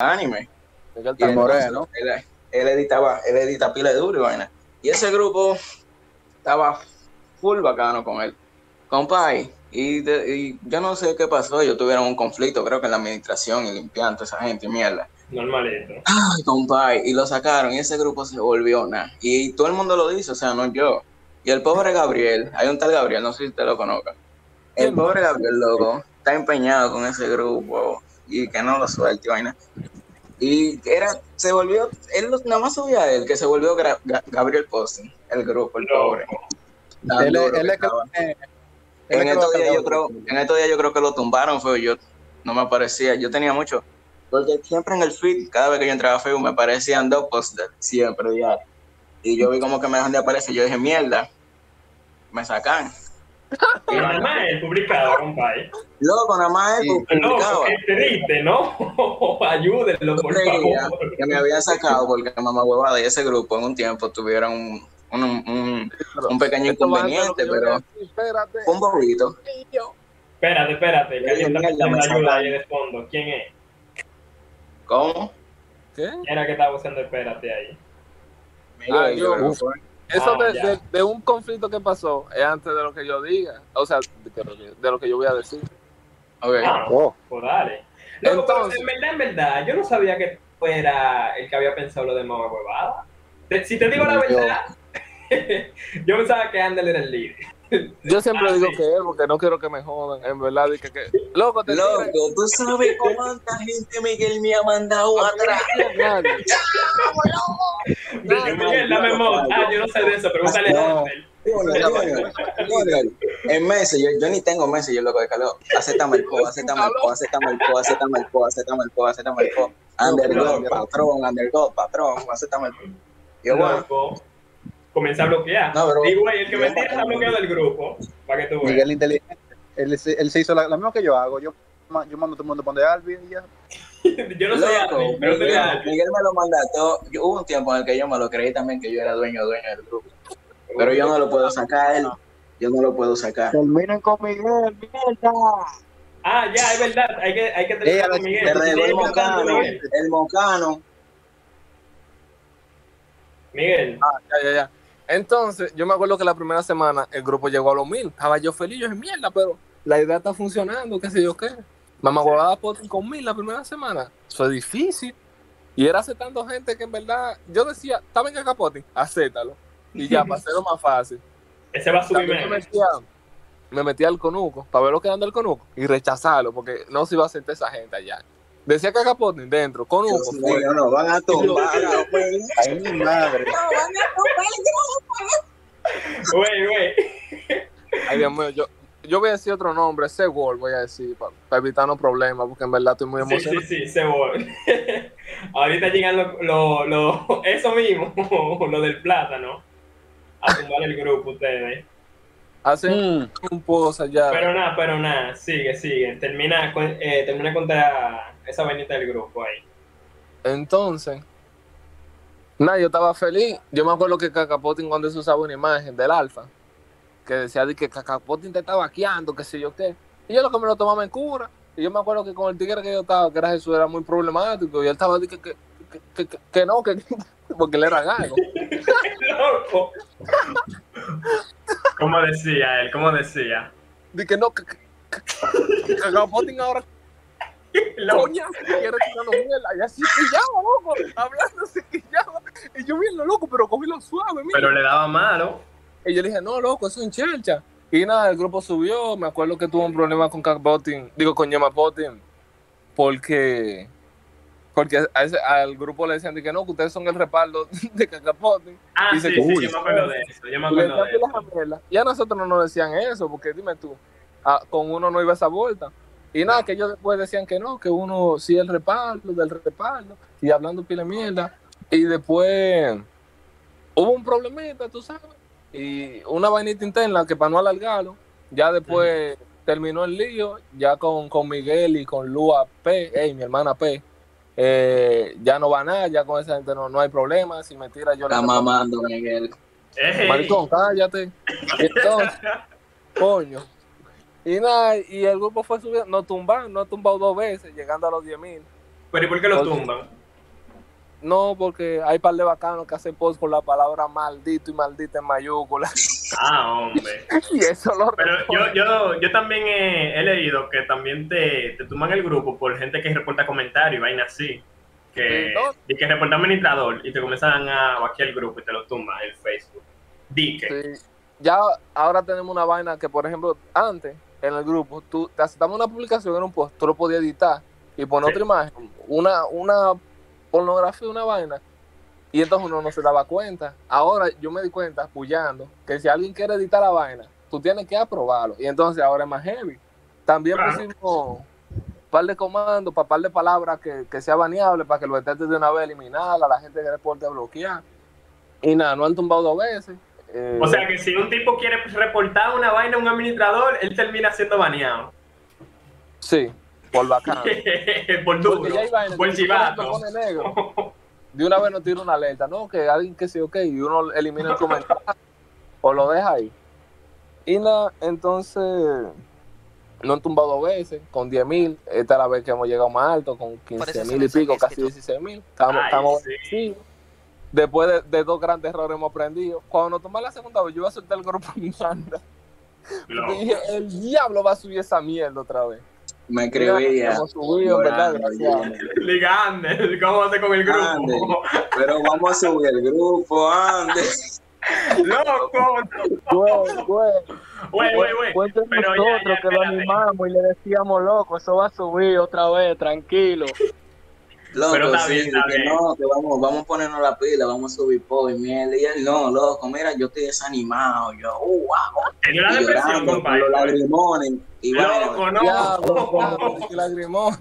anime. el Moreno. Él, él, editaba, él edita pila de duro y vaina. Y ese grupo estaba full bacano con él. Compay, y, y, yo no sé qué pasó, ellos tuvieron un conflicto, creo que en la administración y limpiando esa gente, mierda. Normalito. Ay, compay, y lo sacaron y ese grupo se volvió nada. Y todo el mundo lo dice, o sea, no yo. Y el pobre Gabriel, hay un tal Gabriel, no sé si usted lo conozca. El pobre Gabriel, loco, está empeñado con ese grupo y que no lo suelte, vaina. Y era, se volvió, él nada más subía a él, que se volvió Gabriel Posting, el grupo, el pobre. Él, en estos días yo creo, en estos días yo creo que lo tumbaron, fue yo no me aparecía, yo tenía mucho, porque siempre en el feed, cada vez que yo entraba a Facebook me aparecían dos posts siempre diario. Y yo vi como que me dejan de aparecer, yo dije, mierda, me sacan. Nada más él publicaba, compadre. Loco, nada más él publicaba. No, es triste, ¿no? Ayúdenlo, por favor. Que me había sacado porque mamá huevada y ese grupo en un tiempo tuvieron un un, un, un pequeño inconveniente, pero un bobito. Espérate, espérate, que alguien está ayuda ahí de fondo. ¿Quién es? ¿Cómo? ¿Qué? ¿Quién era que estaba buscando espérate ahí? Ah, yo, eso ah, de, de, un conflicto que pasó es antes de lo que yo diga, o sea, de, de lo que yo voy a decir. Okay. Ah, oh. Pues dale. Entonces, en verdad, en verdad, yo no sabía que fuera el que había pensado lo de mamá huevada. Si te digo la verdad, yo pensaba que Andel era el líder. Yo siempre ah, digo que él, porque no quiero que me jodan, en verdad. Dije que, loco, te loco, tú sabes cuánta gente Miguel me ha mandado atrás. Nadie. Miguel, dame Ah, yo no sé de eso, pregúntale a. En meses, yo, yo, ni tengo meses, yo loco de calor. Acétame el co, acétame el co, acétame el co, acétame el co, acétame el co, acétame el co. Underdog, patrón, underdog, patrón, acétame el co. Yo, bueno comienza a bloquear. No, pero, Digo, el que me tira está bloqueado del grupo, para que tú veas. Miguel inteligente, él, él, se hizo la, la misma que yo hago. Yo, yo mando a todo el mundo a poner Alvin y ya. yo no soy Alvin, pero Miguel, Miguel me lo manda todo. Yo, hubo un tiempo en el que yo me lo creí también que yo era dueño dueño del grupo. Pero yo no lo puedo sacar él. Yo no lo puedo sacar. Terminen con Miguel, mierda. Ah, ya, es verdad. Hay que, hay que terminar con Miguel. El mocano, el mocano. Miguel. Ah, ya, ya, ya. Entonces, yo me acuerdo que la primera semana el grupo llegó a los mil. Estaba yo feliz, yo dije, mierda, pero la idea está funcionando, qué sé yo qué. Mamá guardaba con mil la primera semana. Eso es difícil. Y era aceptando gente que en verdad, yo decía, ¿está en el capote? Acéptalo. Y ya, para hacerlo más fácil. Ese va a subir me metía, me metía al conuco, para ver lo que anda el conuco, y rechazarlo, porque no se iba a aceptar esa gente allá. Decía que Capote dentro, con un. No, no, van a tomar. Ay, mi madre. No, van a tomar. Güey, güey. Ay, Dios mío, yo, yo voy a decir otro nombre, Sewol, voy a decir, para evitarnos problemas, porque en verdad estoy muy emocionado. Sí, sí, sí, Sewol. Ahorita llegan lo, lo, lo, eso mismo, lo del plátano, a tumbar el grupo ustedes. Hacen mm. un pozo allá. Pero nada, pero nada, sigue, sigue. Termina, eh, termina con esa vainita del grupo ahí. Entonces, nada, yo estaba feliz. Yo me acuerdo que Cacapotin cuando se usaba una imagen del alfa, que decía de que Cacapotin te estaba vaqueando, que sé yo qué. Y yo lo que me lo tomaba en cura. Y yo me acuerdo que con el tigre que yo estaba, que era Jesús, era muy problemático. Y él estaba de que, que, que, que, no, que porque él era gago. Loco. ¿Cómo decía él? ¿Cómo decía? De que no, que, Cacapotin ahora Coña, mierda. Y así quillaba, loco. Hablando así quillaba. Y yo bien lo loco, pero cogí lo suave. Mira. Pero le daba malo. Y yo le dije, no, loco, eso es un chelcha. Y nada, el grupo subió. Me acuerdo que tuvo un problema con Cacapotin, digo, con Yema Potin, porque porque a ese, al grupo le decían que no, que ustedes son el respaldo de Cacapotin. Ah, sí, sí, yo me acuerdo de eso. Yo me acuerdo de eso. Y a nosotros no nos decían eso, porque dime tú, con uno no iba esa vuelta. Y nada, que ellos después decían que no, que uno sí el respaldo, del respaldo, y hablando pila mierda. Y después hubo un problemita, tú sabes, y una vainita interna que para no alargarlo, ya después terminó el lío, ya con, con Miguel y con Lua P, hey, mi hermana P, eh, ya no va nada, ya con esa gente no, no hay problema, si me tira yo... Está mamando, Miguel. Maricón, cállate. Entonces, coño. Y nada, y el grupo fue subiendo, nos tumbaron, nos ha tumbado dos veces, llegando a los 10 mil. ¿Pero y por qué lo tumban? No, porque hay par de bacanos que hacen post con la palabra maldito y maldita en mayúscula. Ah, hombre. y eso lo Pero yo, yo, yo también he, he leído que también te, te tumban el grupo por gente que reporta comentarios y vaina así. Que, ¿no? y que reporta administrador y te comienzan a vaquear el grupo y te lo tumban el Facebook. Di que. Sí. Ya ahora tenemos una vaina que, por ejemplo, antes en el grupo, tú te aceptamos una publicación en un post, tú lo podías editar y poner Sí. otra imagen, una, una pornografía, una vaina, y entonces uno no se daba cuenta. Ahora yo me di cuenta, apoyando, que si alguien quiere editar la vaina, tú tienes que aprobarlo. Y entonces ahora es más heavy. También Claro. pusimos un par de comandos, para par de palabras que, que sea baneable, para que lo detectes de una vez eliminar, a la gente que reporte bloquear. Y nada, no han tumbado dos veces. Eh, O sea que si un tipo quiere reportar una vaina a un administrador, él termina siendo baneado. Sí, por bacán. por duro, por chivato. de una vez nos tira una alerta, ¿no? Que alguien que sí, ok, y uno elimina el comentario o lo deja ahí. Y nada, entonces no han tumbado dos veces, con 10 mil. Esta es la vez que hemos llegado más alto, con 15 mil y pico, casi 16 mil. Estamos, Ay, estamos sí. Después de, de dos grandes errores hemos aprendido. Cuando nos tomamos la segunda vez, yo iba a soltar el grupo en banda. Loco. Dije, el diablo va a subir esa mierda otra vez. Me escribía. Ligander, ¿cómo hace con el grupo? Ande. Pero vamos a subir el grupo, ande. Loco. Güey, güey. Güey, güey, güey. Pero ya, nosotros ya, que lo animamos y le decíamos, loco, eso va a subir otra vez, tranquilo. Loco, Pero está sí, bien, está que bien. no, que vamos, vamos a ponernos la pila, vamos a subir po y mierda. Y él, no, loco, mira, yo estoy desanimado. Yo, uh, wow. Tenía una Y depresión, compadre. los lagrimones. Y Loco, bueno, no. diablo, lagrimón.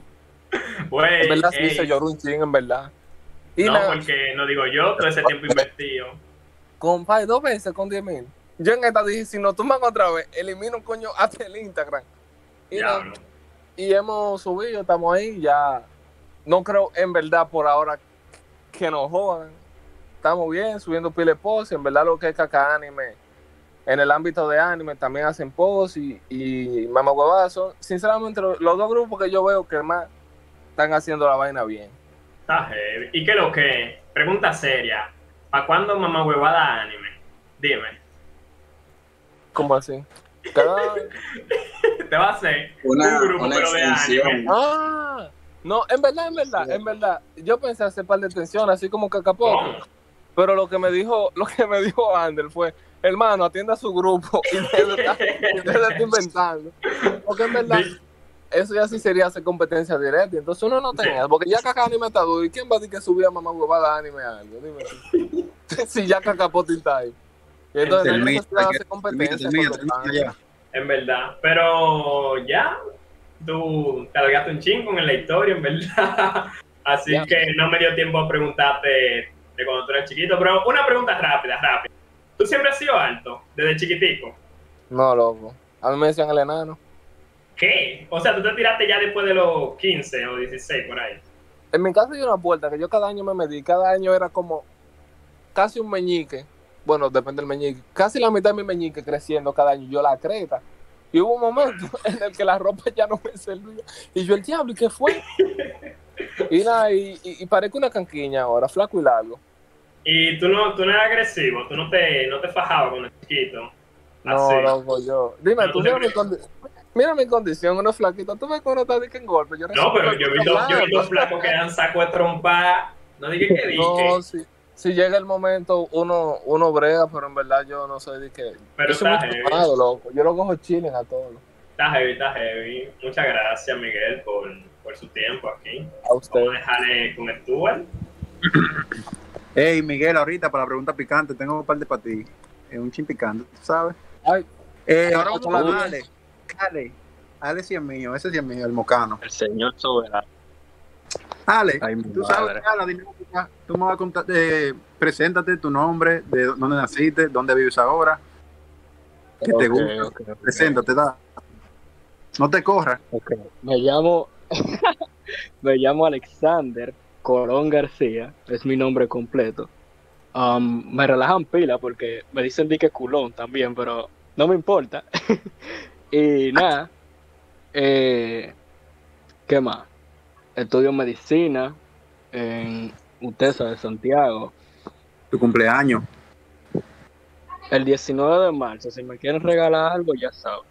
Güey, En verdad sí se lloró un ching, en verdad. Y no, porque no digo yo, todo ese tiempo invertido. compadre, dos veces con 10 mil. Yo en esta dije, si nos toman otra vez, elimino un coño hasta el Instagram. Y, Diablo. y hemos subido, estamos ahí, ya. No creo en verdad por ahora que nos jodan. Estamos bien, subiendo pile post, en verdad lo que es caca anime. En el ámbito de anime también hacen post y, y mamá son, sinceramente, los, los dos grupos que yo veo que más están haciendo la vaina bien. Está heavy. ¿Y qué lo que? Pregunta seria. ¿Para cuándo mamá huevada anime? Dime. ¿Cómo así? Te va a hacer Una- un grupo una pero de anime. Ah, no, en verdad, en verdad, en verdad. Yo pensé hacer par de tensión, así como cacapote. ¿Cómo? Pero lo que me dijo, lo que me dijo Ander fue, hermano, atienda a su grupo y de deje de estar inventando. Porque en verdad, eso ya sí sería hacer competencia directa. Entonces uno no tenía, porque ya caca anime está duro. ¿Y quién va a decir que subía mamá huevada anime a algo? Dime si ya cacapote está ahí. Y entonces no Termina, de hacer competencia. termina, termina. En verdad. Pero ya, tú cargaste un chingo en la historia, en verdad. Así que no me dio tiempo a preguntarte de cuando tú eras chiquito. Pero una pregunta rápida, rápida. ¿Tú siempre has sido alto, desde chiquitico? No, loco. A mí me decían el enano. ¿Qué? O sea, tú te tiraste ya después de los 15 o 16 por ahí. En mi casa hay una puerta que yo cada año me medí. Cada año era como casi un meñique. Bueno, depende del meñique. Casi la mitad de mi meñique creciendo cada año. Yo la creta. Y hubo un momento en el que la ropa ya no me servía. Y yo, el diablo, ¿y qué fue? Y nada, y, y, y parezco una canquiña ahora, flaco y largo. Y tú no, tú no eras agresivo, tú no te, no te fajabas con el chiquito. No, Así. loco, yo. Dime, No, tú mira mi, mira mi condición, uno flaquito. Tú ves que uno está de que en golpe. Yo No, pero yo vi dos, yo vi dos flacos que dan saco de trompa. No dije que dije. No, si, si llega el momento, uno, uno brega, pero en verdad yo no soy de que. Pero yo soy está muy heavy. loco. Yo lo cojo chilling a todos. Está heavy, está heavy. Muchas gracias, Miguel, por, por su tiempo aquí. A usted. Vamos a dejarle con Stuart. Hey, Miguel, ahorita para la pregunta picante, tengo un par de para ti. Es un chin picante, ¿tú sabes? Ay, Eh, ahora vamos con Ale. Ale. Ale sí es mío, ese sí es mío, el mocano. El señor soberano. Ale, Ay, tú sabes madre. ya la dinámica. Tú me vas a contar, eh, preséntate tu nombre, de dónde naciste, dónde vives ahora, qué te Ok, gusta. ok, ok. Preséntate, da. No te corras. Me llamo, me llamo Alexander Colón García, es mi nombre completo. Um, me relajan pila porque me dicen dique culón también, pero no me importa. y nada, eh, ¿qué más? Estudio medicina en UTESA de Santiago. Tu cumpleaños. El 19 de marzo, si me quieren regalar algo, ya sabes.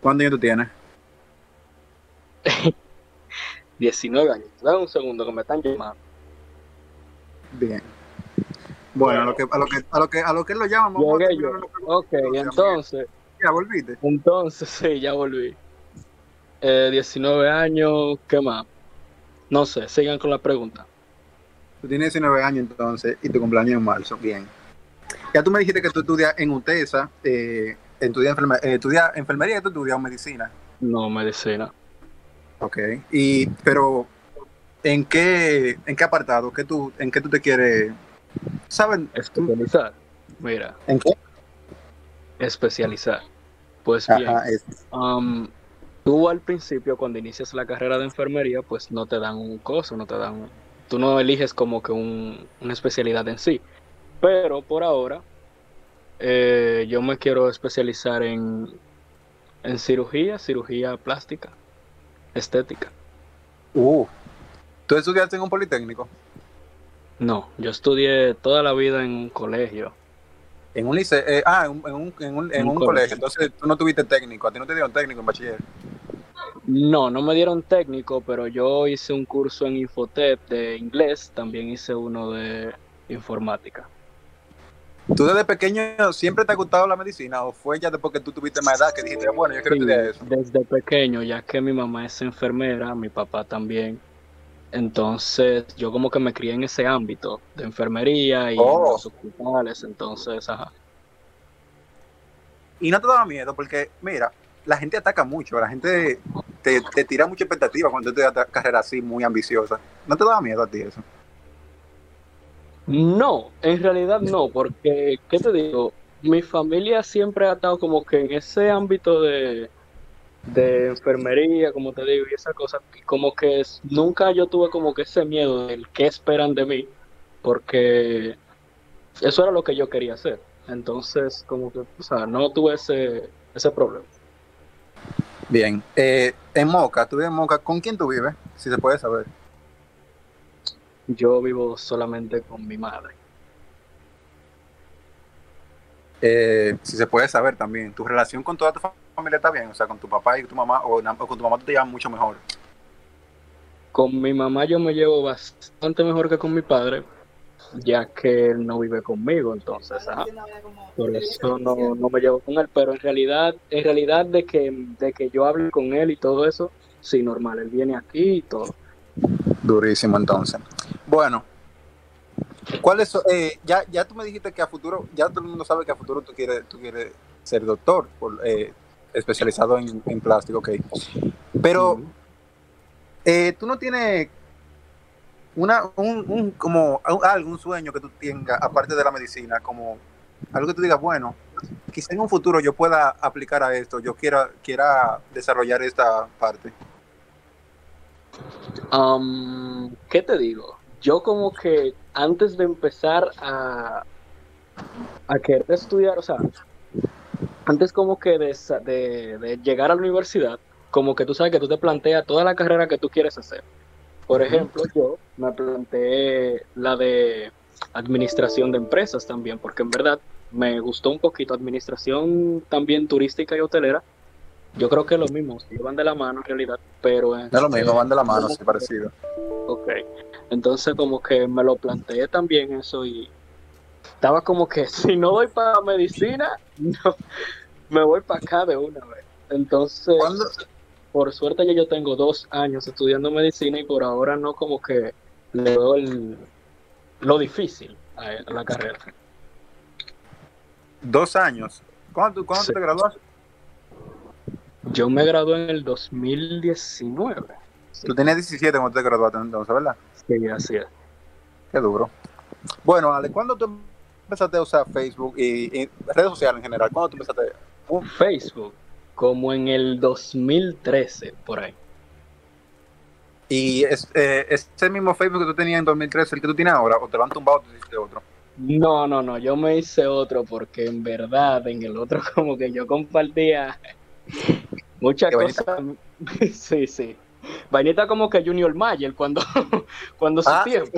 ¿Cuántos años tú tienes? 19 años. Dame un segundo que me están llamando. Bien. Bueno, a lo que a lo que a lo que a lo que lo vamos a yo. Ok, entonces, Ya volviste. entonces sí, ya volví. Eh, 19 años, ¿qué más? No sé, sigan con la pregunta. Tú tienes 19 años entonces y tu cumpleaños en marzo. Bien. Ya tú me dijiste que tú estudias en UTESA, eh, estudias eh, estudias enfermería y tú estudias medicina. No, medicina. Ok. Y, pero, ¿en qué, en qué apartado? ¿Qué tú, ¿En qué tú te quieres? ¿Saben? Especializar. Mira, ¿En qué? especializar. Pues bien, Ajá, es- um, tú al principio cuando inicias la carrera de enfermería, pues no te dan un coso, no te dan, tú no eliges como que un- una especialidad en sí. Pero por ahora, eh, yo me quiero especializar en, en cirugía, cirugía plástica, estética. Uh. ¿Tú estudiaste en un politécnico? No, yo estudié toda la vida en un colegio. En un liceo, eh, ah, en un, en un, en un, en Un un colegio. colegio. Entonces tú no tuviste técnico, a ti no te dieron técnico en bachiller. No, no me dieron técnico, pero yo hice un curso en Infotep de inglés, también hice uno de informática. ¿Tú desde pequeño siempre te ha gustado la medicina o fue ya después que tú tuviste más edad que dijiste, bueno, yo quiero Sí, estudiar eso? desde pequeño, ya que mi mamá es enfermera, mi papá también. Entonces, yo como que me crié en ese ámbito de enfermería y en Oh. los hospitales, entonces, ajá. Y no te daba miedo porque, mira, la gente ataca mucho, la gente te, te tira mucha expectativa cuando estudias esta carrera así, muy ambiciosa. ¿No te daba miedo a ti eso? No, en realidad no, porque, ¿qué te digo? Mi familia siempre ha estado como que en ese ámbito de, de enfermería, como te digo, y esa cosa, y como que nunca yo tuve como que ese miedo del qué esperan de mí, porque eso era lo que yo quería hacer. Entonces, como que, o sea, no tuve ese, ese problema. Bien. Eh, en Moca, tú vives en Moca, ¿con quién tú vives? Si se puede saber. Yo vivo solamente con mi madre. Eh, si se puede saber también, ¿tu relación con toda tu familia está bien? O sea, con tu papá y tu mamá, o, o con tu mamá tú te llevas mucho mejor. Con mi mamá yo me llevo bastante mejor que con mi padre, ya que él no vive conmigo, entonces, ajá. Por eso no, no me llevo con él, pero en realidad, en realidad de que, de que yo hable con él y todo eso, sí, normal, él viene aquí y todo. Durísimo entonces. Bueno, ¿cuáles son? eh, ya, ya tú me dijiste que a futuro, ya todo el mundo sabe que a futuro tú quieres, tú quieres ser doctor, por, eh, especializado en, en plástico, ok. Pero eh, tú no tienes una, un, un- como algún sueño que tú tengas, aparte de la medicina, como algo que tú digas, bueno, quizá en un futuro yo pueda aplicar a esto, yo quiera, quiera desarrollar esta parte. Am, ¿qué te digo? Yo como que antes de empezar a, a querer estudiar, o sea, antes como que de, de- de llegar a la universidad, como que tú sabes que tú te planteas toda la carrera que tú quieres hacer. Por ejemplo, yo me planteé la de administración de empresas también, porque en verdad me gustó un poquito administración también turística y hotelera. Yo creo que es lo mismo, se llevan de la mano en realidad, pero No es lo este, mismo, van de la mano, sí, parecido. Ok, entonces como que me lo planteé también eso y estaba como que si no voy para medicina, no, me voy para acá de una vez. Entonces, ¿Cuándo? Por suerte ya yo tengo dos años estudiando medicina y por ahora no como que le veo el, lo difícil a, la carrera. Dos años. ¿Cuándo, tú- cuándo Sí. te graduaste? Yo me gradué en el 2019. Sí, Tú tenías 17 cuando te graduaste entonces, ¿verdad? sí, así es. Qué duro. Bueno, Ale, ¿cuándo tú empezaste a usar Facebook y, y redes sociales en general? ¿Cuándo tú empezaste? Uh, Facebook, como en el 2013, por ahí. ¿Y es, eh, ese mismo Facebook que tú tenías en 2013 el que tú tienes ahora? ¿O te lo han tumbado o tú hiciste otro? No, no, no, yo me hice otro porque en verdad en el otro como que yo compartía muchas cosas. Sí, sí. Vainita como que Junior Mayer cuando, cuando su Ah. tiempo.